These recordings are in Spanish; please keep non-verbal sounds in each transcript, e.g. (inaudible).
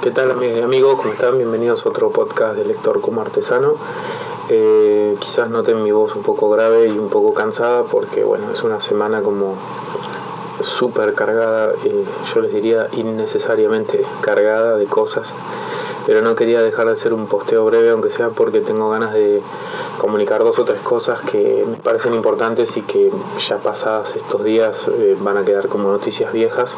¿Qué tal amigos? ¿Cómo están? Bienvenidos a otro podcast de Lector como Artesano. Eh, quizás noten mi voz un poco grave y un poco cansada porque bueno, es una semana como súper cargada, eh, yo les diría innecesariamente cargada de cosas, pero no quería dejar de hacer un posteo breve, aunque sea porque tengo ganas de comunicar dos o tres cosas que me parecen importantes y que ya pasadas estos días eh, van a quedar como noticias viejas.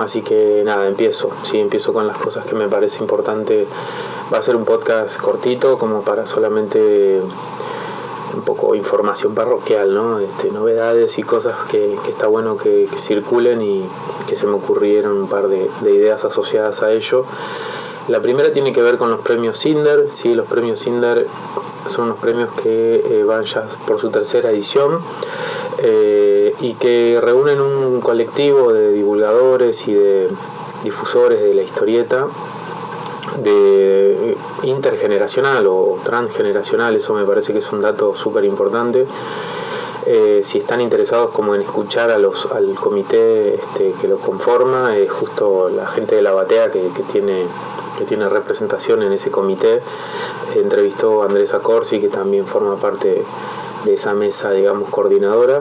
Así que nada, empiezo. Sí, empiezo con las cosas que me parece importante. Va a ser un podcast cortito, como para solamente un poco información parroquial, ¿no? Este, novedades y cosas que, está bueno que, circulen y que se me ocurrieron un par de, ideas asociadas a ello. La primera tiene que ver con los premios Cinder. Sí, los premios Cinder son unos premios que eh, van ya por su tercera edición. Eh, y que reúnen un colectivo de divulgadores y de difusores de la historieta de intergeneracional o transgeneracional, eso me parece que es un dato súper importante. Eh, si están interesados como en escuchar a los, al comité este, que lo conforma, es justo la gente de la batea que, tiene, que tiene representación en ese comité. Entrevistó a Andrés Acorsi, que también forma parte de esa mesa, digamos, coordinadora.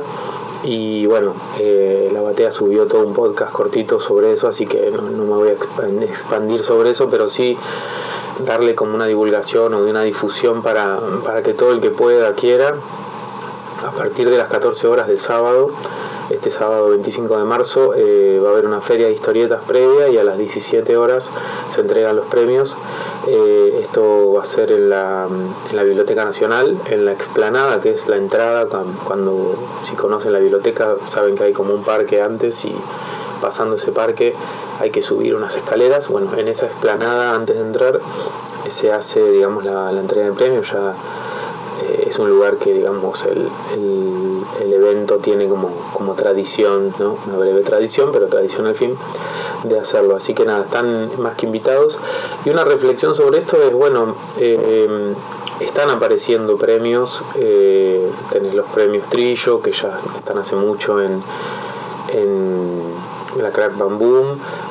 Y bueno, eh, la batea subió todo un podcast cortito sobre eso, así que no, me voy a expandir sobre eso, pero sí darle como una divulgación o una difusión para, para que todo el que pueda, quiera, a partir de las 14 horas del sábado, este sábado 25 de marzo, eh, va a haber una feria de historietas previa y a las 17 horas se entregan los premios. Eh, esto va a ser en la, Biblioteca Nacional, en la explanada, que es la entrada. Cuando, si conocen la biblioteca, saben que hay como un parque antes y pasando ese parque hay que subir unas escaleras. Bueno, en esa explanada, antes de entrar, se hace, digamos, la, entrega de premios. Es un lugar que, digamos, el, el, evento tiene como, como tradición, ¿no? Una breve tradición, pero tradición al fin de hacerlo. Así que nada, están más que invitados. Y una reflexión sobre esto es, bueno, eh, están apareciendo premios, eh, tenés los premios Trillo, que ya están hace mucho en, en la Crack Bam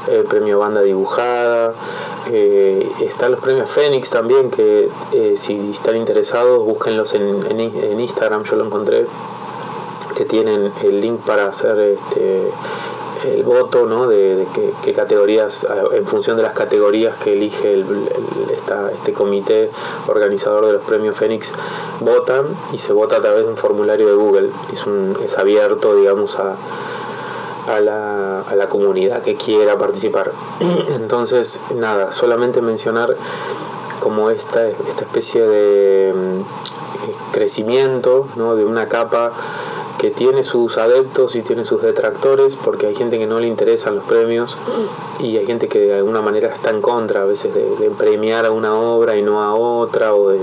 el premio Banda Dibujada, eh, están los premios Fénix también, que eh, si están interesados, búsquenlos en, en, Instagram, yo lo encontré, que tienen el link para hacer este, el voto ¿no? de, qué, categorías, en función de las categorías que elige el, este comité organizador de los premios Fénix, votan y se vota a través de un formulario de Google. Es, un, es abierto, digamos, a, a, la, a la comunidad que quiera participar. (clears throat) Entonces, nada, solamente mencionar como esta, esta especie de mm, crecimiento ¿no? de una capa que tiene sus adeptos y tiene sus detractores, porque hay gente que no le interesan los premios y hay gente que de alguna manera está en contra a veces de, premiar a una obra y no a otra, o de,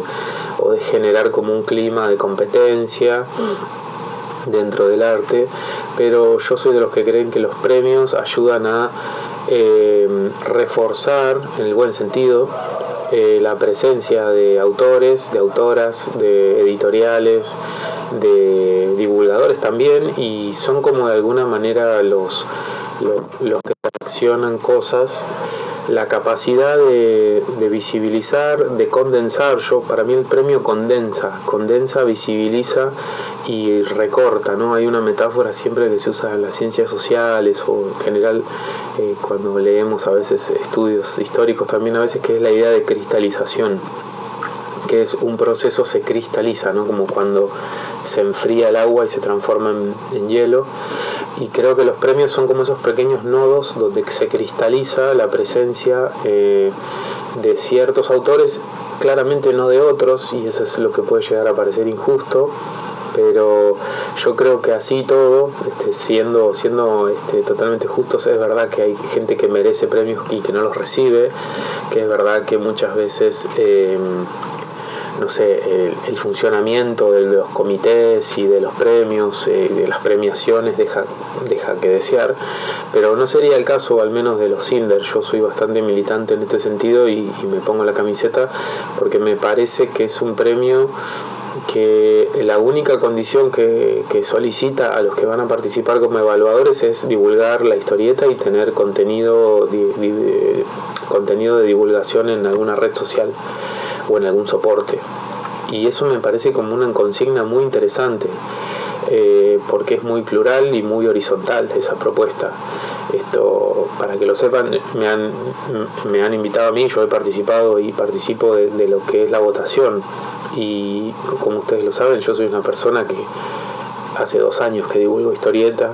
o de generar como un clima de competencia dentro del arte, pero yo soy de los que creen que los premios ayudan a eh, reforzar, en el buen sentido, eh, la presencia de autores, de autoras, de editoriales, de divulgadores también y son como de alguna manera los, los, que accionan cosas la capacidad de, visibilizar, de condensar, yo para mí el premio condensa, condensa, visibiliza y recorta, ¿no? Hay una metáfora siempre que se usa en las ciencias sociales o en general eh, cuando leemos a veces estudios históricos también a veces que es la idea de cristalización que es un proceso se cristaliza, ¿no? como cuando se enfría el agua y se transforma en, hielo. Y creo que los premios son como esos pequeños nodos donde se cristaliza la presencia eh, de ciertos autores, claramente no de otros, y eso es lo que puede llegar a parecer injusto, pero yo creo que así todo, este, siendo, siendo este, totalmente justos, es verdad que hay gente que merece premios y que no los recibe, que es verdad que muchas veces... Eh, no sé, el, funcionamiento de los comités y de los premios, eh, de las premiaciones deja, deja que desear, pero no sería el caso al menos de los Cinder. Yo soy bastante militante en este sentido y, me pongo la camiseta porque me parece que es un premio que la única condición que, solicita a los que van a participar como evaluadores es divulgar la historieta y tener contenido, contenido de divulgación en alguna red social o en algún soporte. Y eso me parece como una consigna muy interesante, eh, porque es muy plural y muy horizontal esa propuesta. Esto, para que lo sepan, me han, me han invitado a mí, yo he participado y participo de, lo que es la votación. Y como ustedes lo saben, yo soy una persona que hace dos años que divulgo historieta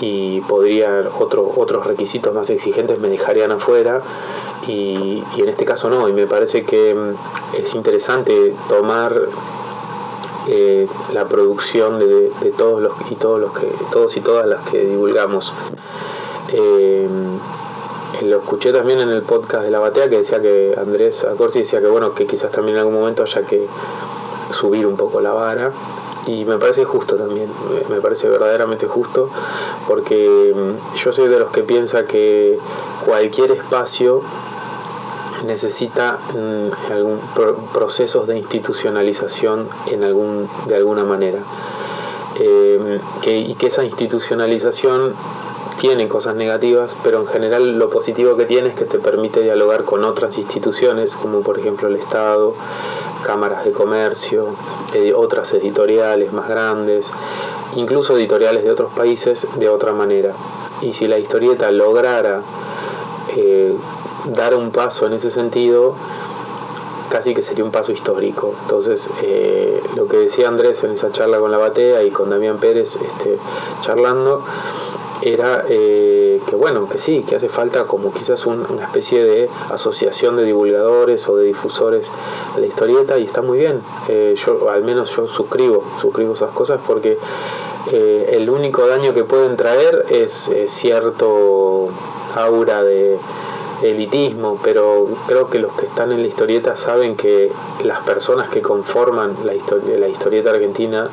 y podría otro, otros requisitos más exigentes me dejarían afuera y, en este caso no y me parece que mm, es interesante tomar eh, la producción de, de, todos los y todos los que todos y todas las que divulgamos eh, lo escuché también en el podcast de La Batea que decía que Andrés Acorsi decía que bueno, que quizás también en algún momento haya que subir un poco la vara. Y me parece justo también, me parece verdaderamente justo, porque mm, yo soy de los que piensa que cualquier espacio necesita mm, algún procesos de institucionalización en algún, de alguna manera. Eh, que, y que esa institucionalización tiene cosas negativas, pero en general lo positivo que tiene es que te permite dialogar con otras instituciones, como por ejemplo el Estado, cámaras de comercio, otras editoriales más grandes, incluso editoriales de otros países de otra manera. Y si la historieta lograra eh, dar un paso en ese sentido, casi que sería un paso histórico. Entonces, eh, lo que decía Andrés en esa charla con la Batea y con Damián Pérez este, charlando, era eh, que bueno, que sí, que hace falta como quizás una especie de asociación de divulgadores o de difusores de la historieta y está muy bien. Eh, yo al menos yo suscribo, suscribo esas cosas porque eh, el único daño que pueden traer es cierto aura de elitismo, pero creo que los que están en la historieta saben que las personas que conforman la, la historieta argentina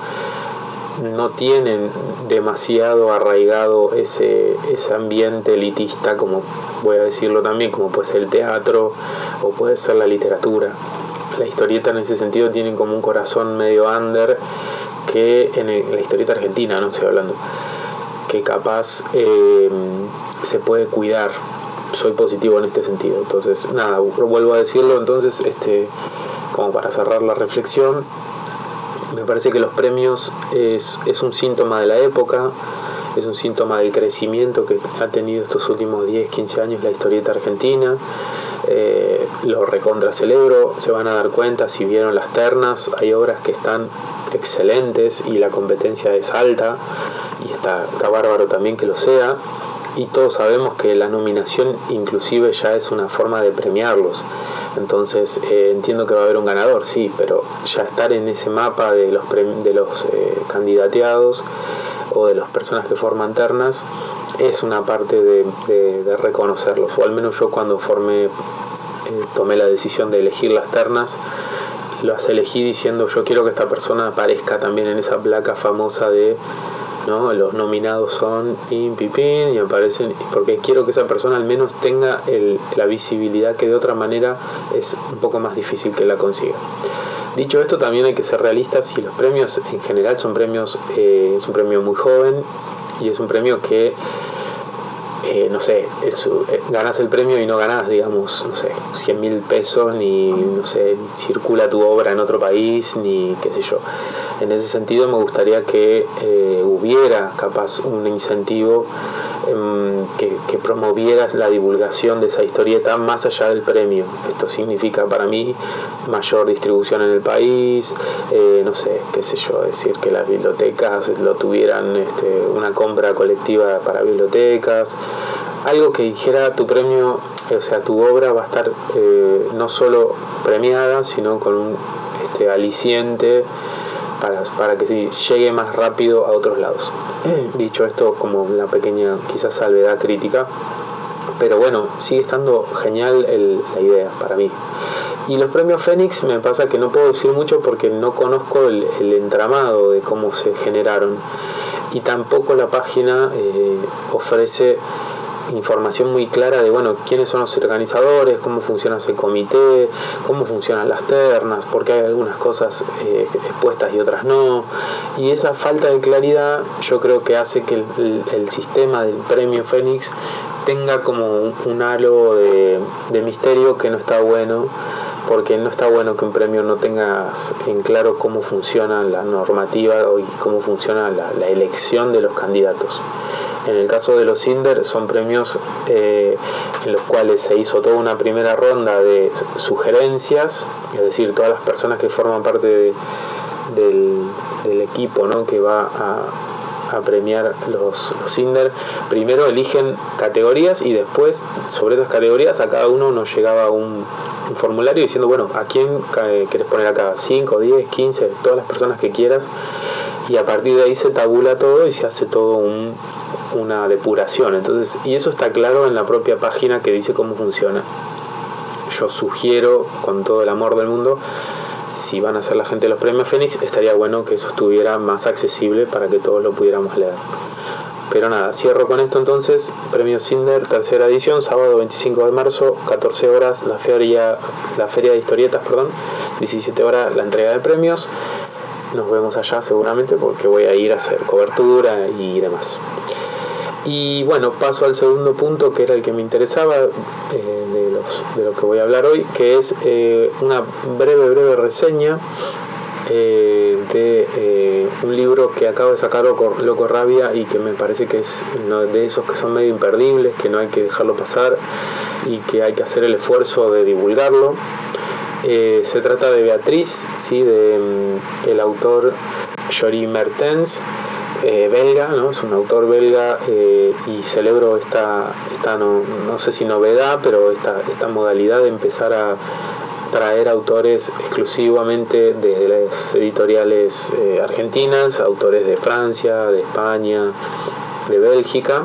no tienen demasiado arraigado ese, ese ambiente elitista, como voy a decirlo también, como puede ser el teatro o puede ser la literatura. La historieta en ese sentido tiene como un corazón medio under que en, la historieta argentina, no estoy hablando, que capaz eh, se puede cuidar. Soy positivo en este sentido. Entonces, nada, vuelvo a decirlo. Entonces, este, como para cerrar la reflexión, me parece que los premios es, un síntoma de la época, es un síntoma del crecimiento que ha tenido estos últimos 10, 15 años la historieta argentina. Eh, lo recontra celebro, se van a dar cuenta si vieron las ternas, hay obras que están excelentes y la competencia es alta y está, está bárbaro también que lo sea y todos sabemos que la nominación inclusive ya es una forma de premiarlos. Entonces eh, entiendo que va a haber un ganador, sí, pero ya estar en ese mapa de los, de los eh, candidateados o de las personas que forman ternas es una parte de, reconocerlos, o al menos yo cuando formé, eh, tomé la decisión de elegir las ternas, las elegí diciendo yo quiero que esta persona aparezca también en esa placa famosa de ¿no? Los nominados son pin, pin, y aparecen, porque quiero que esa persona al menos tenga la visibilidad que de otra manera es un poco más difícil que la consiga. Dicho esto, también hay que ser realistas y los premios en general son premios, eh, es un premio muy joven y es un premio que eh, no sé, eh, ganas el premio y no ganas, digamos, no sé, 100 mil pesos, ni, no sé, circula tu obra en otro país, ni qué sé yo. En ese sentido me gustaría que eh, hubiera capaz un incentivo que, que, promoviera la divulgación de esa historieta más allá del premio. Esto significa para mí mayor distribución en el país, no sé, qué sé yo, decir que las bibliotecas lo tuvieran este, una compra colectiva para bibliotecas, algo que dijera tu premio, o sea, tu obra va a estar eh, no solo premiada, sino con un este, aliciente para, para que llegue más rápido a otros lados. Dicho esto, como una pequeña quizás salvedad crítica, pero bueno, sigue estando genial la idea para mí. Y los premios Fénix me pasa que no puedo decir mucho porque no conozco el, entramado de cómo se generaron. Y tampoco la página eh, ofrece información muy clara de, bueno, quiénes son los organizadores, cómo funciona ese comité, cómo funcionan las ternas, porque hay algunas cosas eh, expuestas y otras no. Y esa falta de claridad yo creo que hace que el, sistema del premio Fénix tenga como un, halo de, misterio que no está bueno porque no está bueno que un premio no tenga en claro cómo funciona la normativa y cómo funciona la elección de los candidatos. En el caso de los Cinder son premios eh, en los cuales se hizo toda una primera ronda de sugerencias, es decir, todas las personas que forman parte del, equipo ¿no? que va a, premiar los, los Cinder, primero eligen categorías y después sobre esas categorías a cada uno nos llegaba un, un formulario diciendo, bueno, ¿a quién querés poner acá? 5, 10, 15, todas las personas que quieras y a partir de ahí se tabula todo y se hace todo un, una depuración. Entonces, y eso está claro en la propia página que dice cómo funciona. Yo sugiero con todo el amor del mundo, si van a ser la gente de los premios Fénix, estaría bueno que eso estuviera más accesible para que todos lo pudiéramos leer. Pero nada, cierro con esto entonces. Premio Cinder, tercera edición, sábado 25 de marzo, 14 horas, la feria, la feria de historietas, perdón, 17 horas la entrega de premios. Nos vemos allá seguramente porque voy a ir a hacer cobertura y demás. Y bueno, paso al segundo punto que era el que me interesaba eh, de, los, de, lo que voy a hablar hoy, que es eh, una breve, breve reseña eh, de un libro que acabo de sacar Loco, Rabia y que me parece que es de esos que son medio imperdibles, que no hay que dejarlo pasar y que hay que hacer el esfuerzo de divulgarlo. se trata de Beatriz, ¿sí? de mm, el autor Jory Mertens eh, belga, ¿no? es un autor belga eh, y celebro esta, esta no, no, sé si novedad, pero esta, esta modalidad de empezar a traer autores exclusivamente de las editoriales eh, argentinas, autores de Francia, de España, de Bélgica.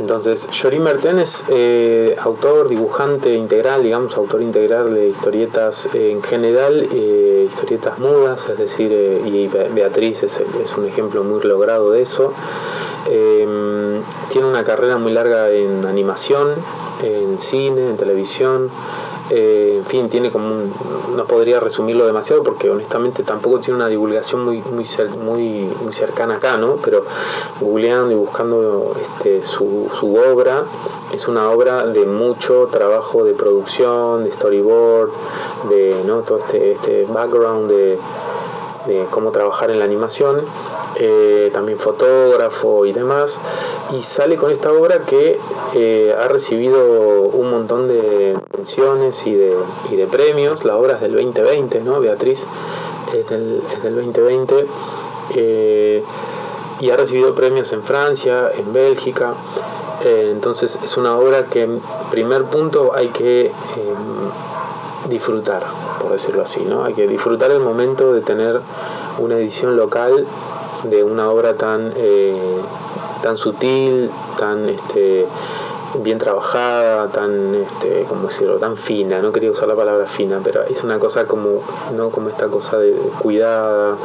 Entonces, Jorim Merten es eh, autor, dibujante integral, digamos, autor integral de historietas eh, en general, eh, historietas mudas, es decir, y Beatriz es, es, un ejemplo muy logrado de eso. Em, tiene una carrera muy larga en animación, en cine, en televisión. Eh, en fin, tiene como un, no podría resumirlo demasiado porque honestamente tampoco tiene una divulgación muy, muy, muy, muy cercana acá, ¿no? Pero googleando y buscando este, su, obra, es una obra de mucho trabajo de producción, de storyboard, de ¿no? todo este, este background de cómo trabajar en la animación eh, también fotógrafo y demás, y sale con esta obra que eh, ha recibido un montón de menciones y de, y de premios, la obra es del 2020, ¿no? Beatriz es del, es del 2020, eh, y ha recibido premios en Francia, en Bélgica, entonces es una obra que primer punto hay que disfrutar, por decirlo así, ¿no? Hay que disfrutar el momento de tener una edición local de una obra tan, eh, tan sutil, tan este, bien trabajada, tan, este, ¿cómo decirlo?, tan fina, no quería usar la palabra fina, pero es una cosa como, ¿no? como esta cosa de cuidada,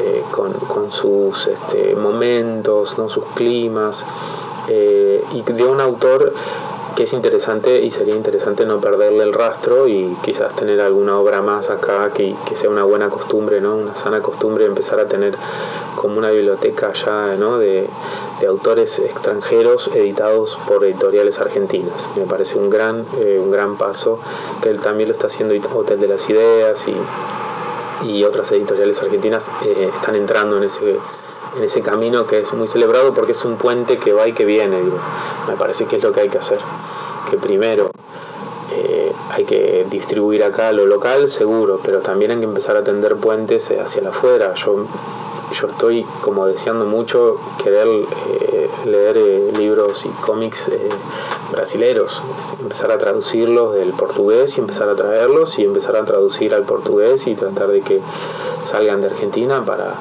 eh, con, sus este, momentos, ¿no? sus climas, eh, y de un autor que es interesante y sería interesante no perderle el rastro y quizás tener alguna obra más acá que, que sea una buena costumbre, ¿no? una sana costumbre, empezar a tener como una biblioteca ya ¿no? de, de autores extranjeros editados por editoriales argentinas. Me parece un gran, eh, un gran paso que él también lo está haciendo Hotel de las Ideas y, y otras editoriales argentinas eh, están entrando en ese en ese camino que es muy celebrado porque es un puente que va y que viene. Me parece que es lo que hay que hacer. Que primero eh, hay que distribuir acá lo local, seguro, pero también hay que empezar a tender puentes hacia afuera. Yo, yo estoy como deseando mucho querer eh, leer eh, libros y cómics brasileros, empezar a traducirlos del portugués y empezar a traerlos y empezar a traducir al portugués y tratar de que salgan de Argentina para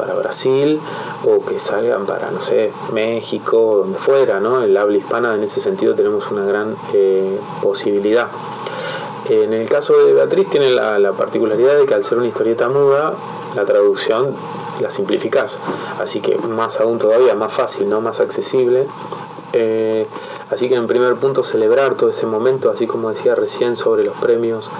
para Brasil o que salgan para, no sé, México, donde fuera, ¿no? El habla hispana en ese sentido tenemos una gran eh, posibilidad. En el caso de Beatriz tiene la, particularidad de que al ser una historieta muda, la traducción la simplificás. Así que más aún todavía, más fácil, ¿no? más accesible. Eh, así que en primer punto celebrar todo ese momento, así como decía recién sobre los premios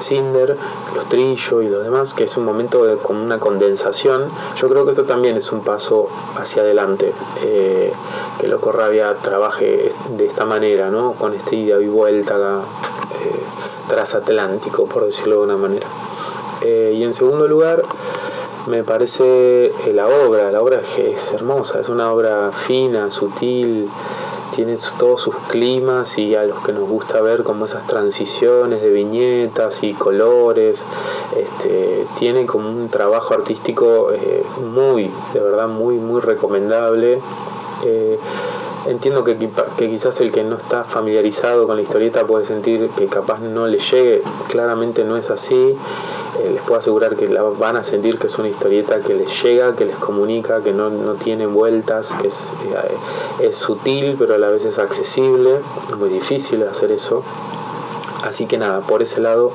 Cinder, los trillos y lo demás, que es un momento de, con una condensación. Yo creo que esto también es un paso hacia adelante, eh, que Loco Rabia trabaje de esta manera, ¿no? con este ida y vuelta eh, transatlántico, por decirlo de una manera. Eh, y en segundo lugar, me parece la obra, la obra es hermosa, es una obra fina, sutil, tiene todos sus climas y a los que nos gusta ver como esas transiciones de viñetas y colores, este, tiene como un trabajo artístico eh, muy, de verdad, muy, muy recomendable. Eh, entiendo que, que, quizás el que no está familiarizado con la historieta puede sentir que capaz no le llegue, claramente no es así. Eh, les puedo asegurar que la van a sentir que es una historieta que les llega, que les comunica, que no, tiene vueltas, que es, eh, es sutil pero a la vez es accesible, es muy difícil hacer eso. Así que nada, por ese lado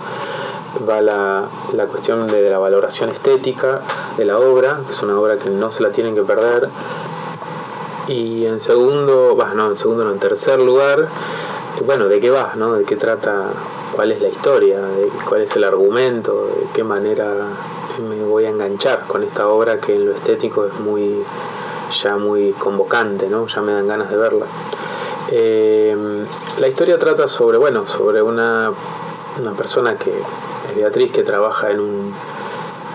va la, la cuestión de, la valoración estética de la obra, que es una obra que no se la tienen que perder. Y en segundo, bah, no, en segundo, no, en tercer lugar, bueno, ¿de qué va? ¿no? ¿De qué trata cuál es la historia, cuál es el argumento, de qué manera me voy a enganchar con esta obra que en lo estético es muy ya muy convocante, ¿no? ya me dan ganas de verla. Eh, la historia trata sobre, bueno, sobre una, una persona que es Beatriz que trabaja en un,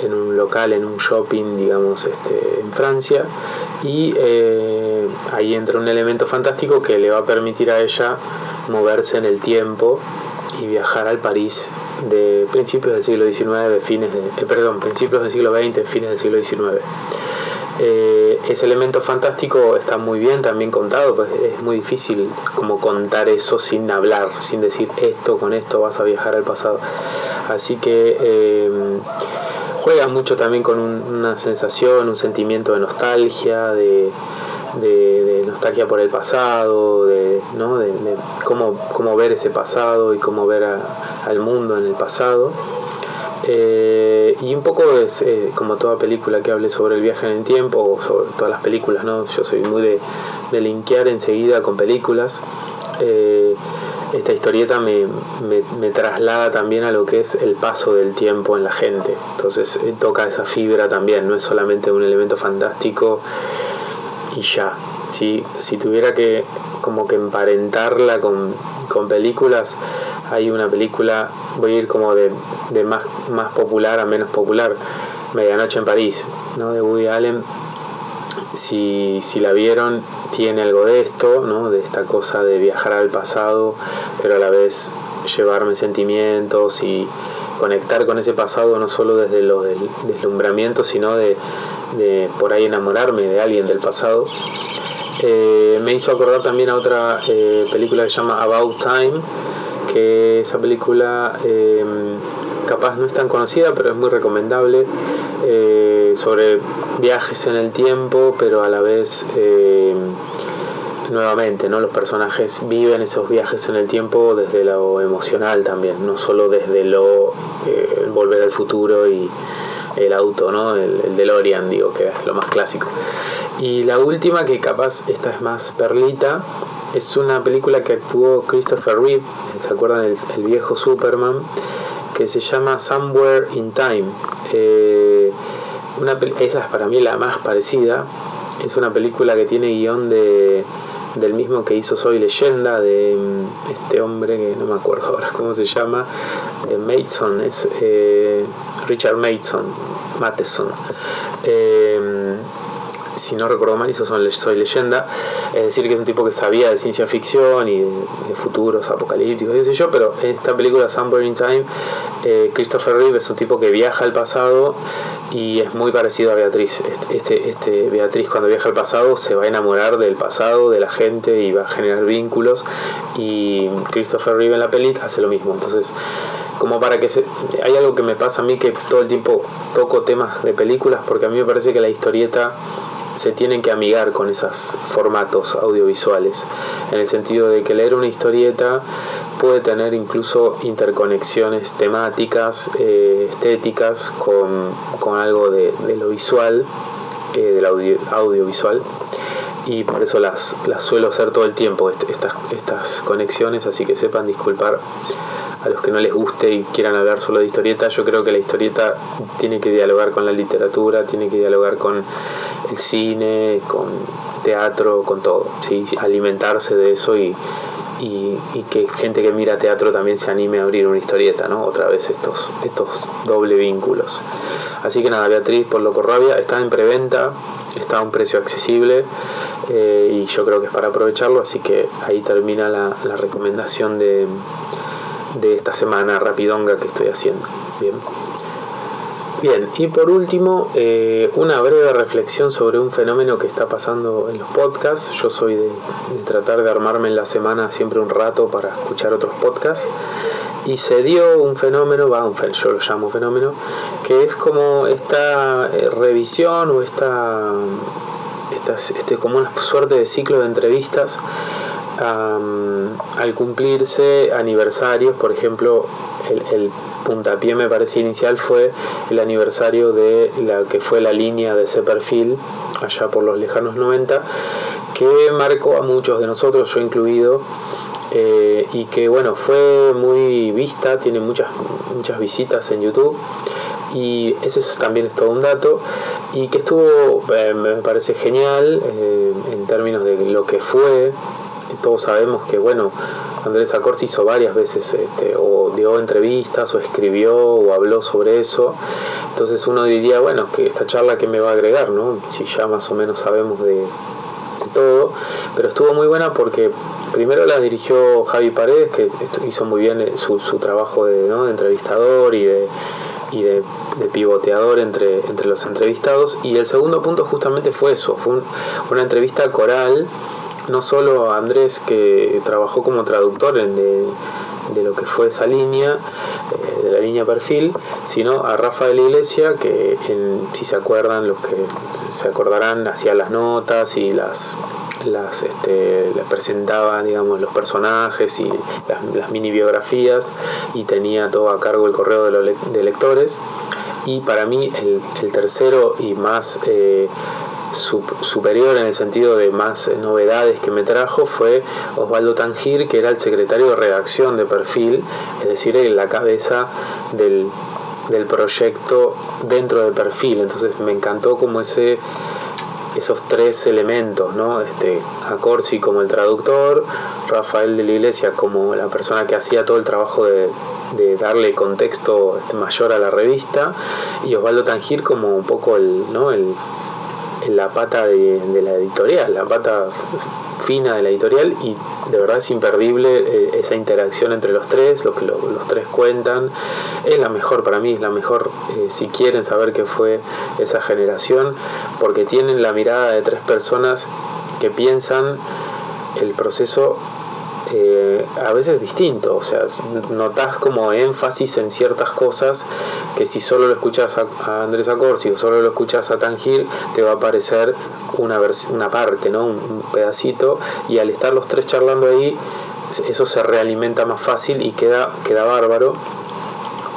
en un local, en un shopping, digamos, este, en Francia, y eh, ahí entra un elemento fantástico que le va a permitir a ella moverse en el tiempo y viajar al París de principios del siglo XIX, fines de, eh, perdón, principios del siglo XX, fines del siglo XIX. Eh, ese elemento fantástico está muy bien también contado, pues es muy difícil como contar eso sin hablar, sin decir esto, con esto vas a viajar al pasado. Así que juega mucho también con una sensación, un sentimiento de nostalgia, de, de, nostalgia por el pasado, de, ¿no? de, cómo, cómo, ver ese pasado y cómo ver al mundo en el pasado. Eh, y un poco es eh, como toda película que hable sobre el viaje en el tiempo, o sobre todas las películas, ¿no? Yo soy muy de, de linkear enseguida con películas. Eh, esta historieta me, me, me, traslada también a lo que es el paso del tiempo en la gente. Entonces toca esa fibra también, no es solamente un elemento fantástico y ya. Si, si tuviera que como que emparentarla con, películas, hay una película, voy a ir como de, más, más popular a menos popular, Medianoche en París, ¿no? de Woody Allen. Si, si la vieron, tiene algo de esto, ¿no? de esta cosa de viajar al pasado, pero a la vez llevarme sentimientos y conectar con ese pasado no solo desde lo del deslumbramiento, sino de, de por ahí enamorarme de alguien del pasado. Eh, me hizo acordar también a otra eh, película que se llama About Time, que esa película em, capaz no es tan conocida, pero es muy recomendable, eh, sobre viajes en el tiempo, pero a la vez em, nuevamente, ¿no? Los personajes viven esos viajes en el tiempo desde lo emocional también, no solo desde lo volver al futuro y el auto, ¿no? El, el DeLorean, digo, que es lo más clásico. Y la última, que capaz esta es más perlita, es una película que actuó Christopher Reeve, ¿se acuerdan? El, viejo Superman, que se llama Somewhere in Time. Eh, una, esa es para mí la más parecida. Es una película que tiene guion de, del mismo que hizo Soy Leyenda, de mm, este hombre que no me acuerdo (laughs) ahora cómo se llama, eh, Mason, es eh, Richard Mason, Matheson. Eh, si no recuerdo mal, hizo Soy Leyenda, es decir, que es un tipo que sabía de ciencia ficción y de, futuros apocalípticos, qué sé yo, pero en esta película Somewhere in Time, eh, Christopher Reeve es un tipo que viaja al pasado y es muy parecido a Beatriz. Este, este Beatriz cuando viaja al pasado se va a enamorar del pasado, de la gente y va a generar vínculos y Christopher Reeve en la peli hace lo mismo. Entonces, como para que se... Hay algo que me pasa a mí que todo el tiempo toco temas de películas porque a mí me parece que la historieta se tienen que amigar con esos formatos audiovisuales, en el sentido de que leer una historieta puede tener incluso interconexiones temáticas, eh, estéticas, con, algo de, lo visual, eh, del audiovisual y por eso las, las suelo hacer todo el tiempo, estas, estas conexiones, así que sepan disculpar a los que no les guste y quieran hablar solo de historieta. Yo creo que la historieta tiene que dialogar con la literatura, tiene que dialogar con el cine, con teatro, con todo, ¿sí? alimentarse de eso y, y, que gente que mira teatro también se anime a abrir una historieta, ¿no? Otra vez estos, estos doble vínculos. Así que nada, Beatriz por Loco Rabia está en preventa, está a un precio accesible eh, y yo creo que es para aprovecharlo, así que ahí termina la, la recomendación de, de esta semana rapidonga que estoy haciendo. Bien. Bien, y por último, eh, una breve reflexión sobre un fenómeno que está pasando en los podcasts. Yo soy de, tratar de armarme en la semana siempre un rato para escuchar otros podcasts. Y se dio un fenómeno, va, un, yo lo llamo fenómeno, que es como esta eh, revisión o esta, esta este, como una suerte de ciclo de entrevistas al cumplirse aniversarios, por ejemplo, el, el, puntapié me parece inicial fue el aniversario de la que fue la línea de ese perfil, allá por los lejanos 90, que marcó a muchos de nosotros, yo incluido, eh, y que bueno, fue muy vista, tiene muchas, muchas visitas en YouTube y eso también es todo un dato y que estuvo eh, me parece genial eh, en términos de lo que fue todos sabemos que, bueno, Andrés Acorsi hizo varias veces, este, o dio entrevistas, o escribió, o habló sobre eso. Entonces uno diría, bueno, que esta charla que me va a agregar, ¿no? Si ya más o menos sabemos de, todo. Pero estuvo muy buena porque primero la dirigió Javi Paredes, que hizo muy bien eh, su, trabajo de, entrevistador y de y de, pivoteador entre, entre los entrevistados. Y el segundo punto justamente fue eso, fue una entrevista coral no solo a Andrés que trabajó como traductor de, lo que fue esa línea, eh, de la línea perfil, sino a Rafael Iglesia que si se acuerdan, los que se acordarán, hacía las notas y las las este, presentaba digamos los personajes y las, mini biografías y tenía todo a cargo el correo de, lectores. Y para mí el, tercero y más eh, superior en el sentido de más novedades que me trajo fue Osvaldo Tangir, que era el secretario de redacción de perfil, es decir, la cabeza del, del proyecto dentro de perfil. Entonces me encantó como ese esos tres elementos, ¿no? Este, a como el traductor, Rafael de la Iglesia como la persona que hacía todo el trabajo de, de darle contexto este, mayor a la revista, y Osvaldo Tangir como un poco el, ¿no? el, la pata de, la editorial, la pata fina de la editorial y de verdad es imperdible eh, esa interacción entre los tres, lo que los tres cuentan, es la mejor para mí, es la mejor eh, si quieren saber qué fue esa generación, porque tienen la mirada de tres personas que piensan el proceso a veces distinto, o sea, notas como énfasis en ciertas cosas que si solo lo escuchas a, Andrés Acorsi o solo lo escuchas a Tangir, te va a aparecer una, una parte, ¿no? Un, pedacito, y al estar los tres charlando ahí, eso se realimenta más fácil y queda, queda bárbaro.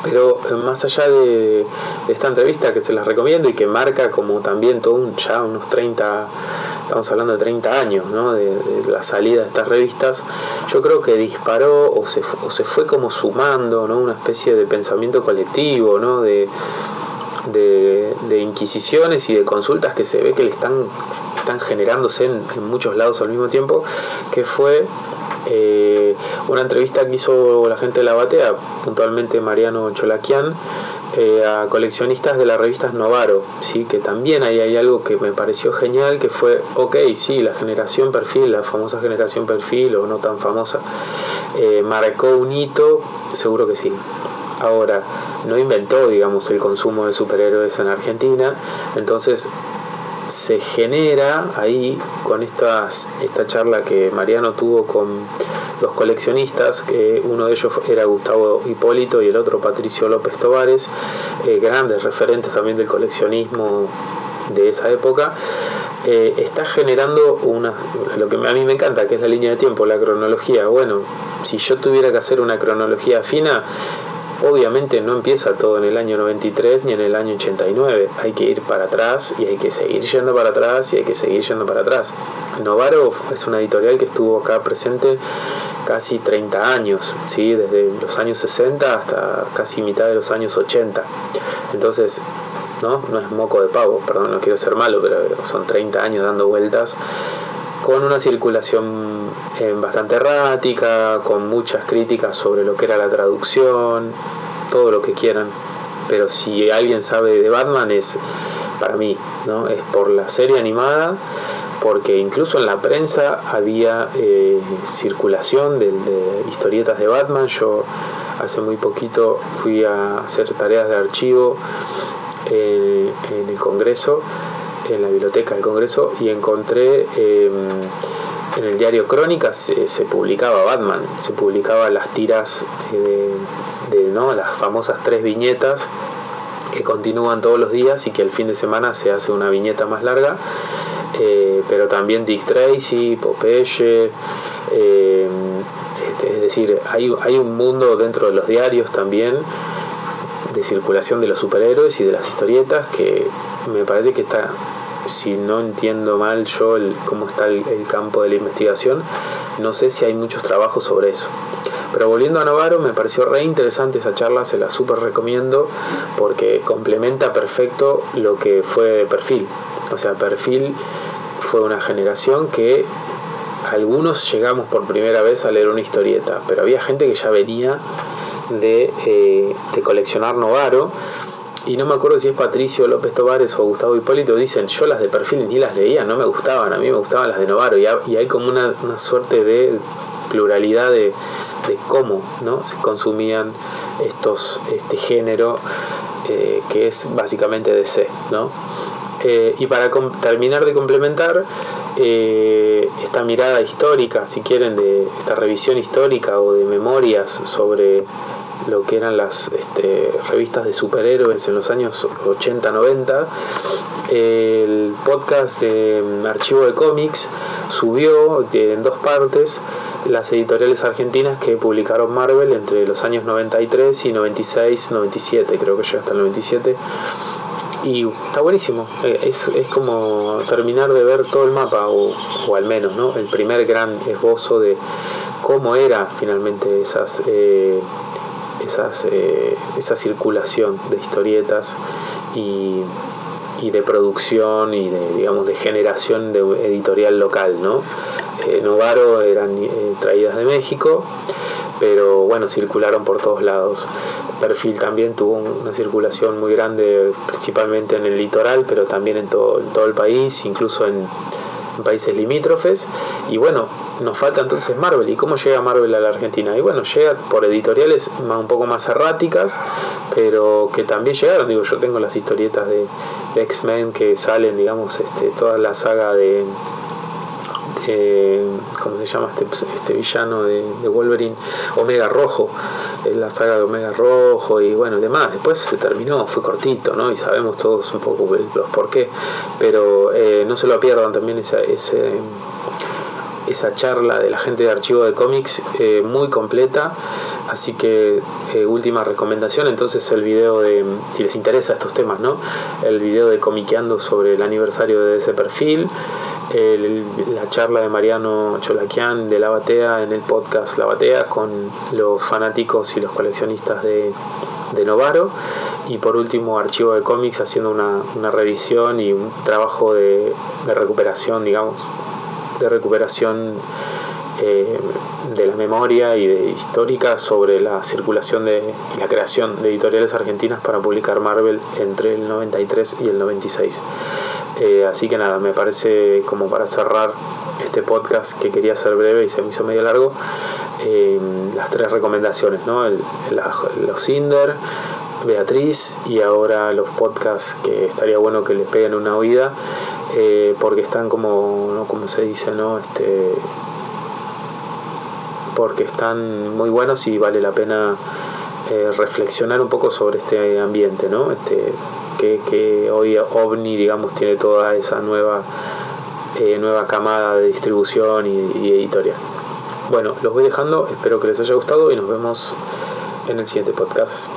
Pero eh, más allá de, esta entrevista que se las recomiendo y que marca como también todo un, ya unos 30 estamos hablando de 30 años ¿no? de, la salida de estas revistas, yo creo que disparó o se, o se fue como sumando ¿no? una especie de pensamiento colectivo, ¿no? de, de, inquisiciones y de consultas que se ve que le están, están generándose en, muchos lados al mismo tiempo, que fue eh, una entrevista que hizo la gente de la batea, puntualmente Mariano Cholaquian, eh, a coleccionistas de las revistas Novaro, ¿sí? que también ahí hay algo que me pareció genial, que fue, ok, sí, la generación perfil, la famosa generación perfil o no tan famosa, eh, marcó un hito, seguro que sí. Ahora, no inventó, digamos, el consumo de superhéroes en Argentina, entonces se genera ahí con estas, esta charla que Mariano tuvo con los coleccionistas, que uno de ellos era Gustavo Hipólito y el otro Patricio López Tovares, eh, grandes referentes también del coleccionismo de esa época, eh, está generando una, lo que a mí me encanta, que es la línea de tiempo, la cronología. Bueno, si yo tuviera que hacer una cronología fina, obviamente no empieza todo en el año 93 ni en el año 89, hay que ir para atrás y hay que seguir yendo para atrás y hay que seguir yendo para atrás. Novaro es una editorial que estuvo acá presente casi 30 años, ¿sí? desde los años 60 hasta casi mitad de los años 80. Entonces, ¿no? No es moco de pavo, perdón, no quiero ser malo, pero son 30 años dando vueltas con una circulación eh, bastante errática, con muchas críticas sobre lo que era la traducción, todo lo que quieran. Pero si alguien sabe de Batman es para mí, ¿no? Es por la serie animada, porque incluso en la prensa había eh, circulación de, historietas de Batman. Yo hace muy poquito fui a hacer tareas de archivo en el Congreso, en la biblioteca del Congreso, y encontré em, en el diario Crónicas se, publicaba Batman, se publicaba las tiras eh, de, ¿no? las famosas tres viñetas que continúan todos los días y que el fin de semana se hace una viñeta más larga. Eh, pero también Dick Tracy, Popeye, em, este, es decir, hay, hay un mundo dentro de los diarios también de circulación de los superhéroes y de las historietas que me parece que está, si no entiendo mal yo el, cómo está el, campo de la investigación, no sé si hay muchos trabajos sobre eso. Pero volviendo a Novaro, me pareció re interesante esa charla, se la súper recomiendo porque complementa perfecto lo que fue Perfil. O sea, Perfil fue una generación que algunos llegamos por primera vez a leer una historieta, pero había gente que ya venía eh, de, coleccionar Novaro. Y no me acuerdo si es Patricio López Tovares o Gustavo Hipólito, dicen, yo las de perfil ni las leía, no me gustaban, a mí me gustaban las de Novaro. Y, hay como una, suerte de pluralidad de, cómo ¿no? se consumían estos, este género eh, que es básicamente DC. ¿no? Eh, y para terminar de complementar, eh, esta mirada histórica, si quieren, de esta revisión histórica o de memorias sobre lo que eran las este, revistas de superhéroes en los años 80-90, el podcast de mm, Archivo de Cómics subió en dos partes las editoriales argentinas que publicaron Marvel entre los años 93 y 96, 97, creo que llega hasta el 97 y está buenísimo. Eh, es, es, como terminar de ver todo el mapa, o, al menos ¿no? el primer gran esbozo de cómo era finalmente esas, eh, esas, eh, esa circulación de historietas y, y, de producción y de, digamos, de generación de editorial local. ¿no? Novaro eran traídas de México, pero bueno, circularon por todos lados perfil también tuvo una circulación muy grande, principalmente en el litoral, pero también en todo, el país, incluso en, países limítrofes. Y bueno, nos falta entonces Marvel. ¿Y cómo llega Marvel a la Argentina? Y bueno, llega por editoriales un poco más erráticas, pero que también llegaron. Digo, yo tengo las historietas de, X-Men que salen, digamos, este, toda la saga de, ¿cómo se llama este, este villano de, Wolverine? Omega Rojo, la saga de Omega Rojo y bueno, demás. Después se terminó, fue cortito, ¿no? Y sabemos todos un poco los por qué, pero eh, no se lo pierdan también esa, esa charla de la gente de archivo de cómics eh, muy completa. Así que eh, última recomendación, entonces el video de, si les interesa estos temas, ¿no? El video de comiqueando sobre el aniversario de ese perfil la charla de Mariano Cholaquian de La Batea en el podcast La Batea con los fanáticos y los coleccionistas de, Novaro y por último Archivo de Cómics haciendo una, revisión y un trabajo de, recuperación, digamos, de recuperación eh, de la memoria y de histórica sobre la circulación de, y la creación de editoriales argentinas para publicar Marvel entre el 93 y el 96. Eh, así que nada, me parece como para cerrar este podcast que quería ser breve y se me hizo medio largo, eh, las tres recomendaciones, ¿no? los Inder, Beatriz y ahora los podcasts que estaría bueno que le peguen una oída eh, porque están como, ¿no? como se dice, ¿no? Este, porque están muy buenos y vale la pena reflexionar un poco sobre este ambiente, ¿no? Este, que, hoy OVNI, digamos, tiene toda esa nueva, eh, nueva camada de distribución y, y editorial. Bueno, los voy dejando, espero que les haya gustado y nos vemos en el siguiente podcast.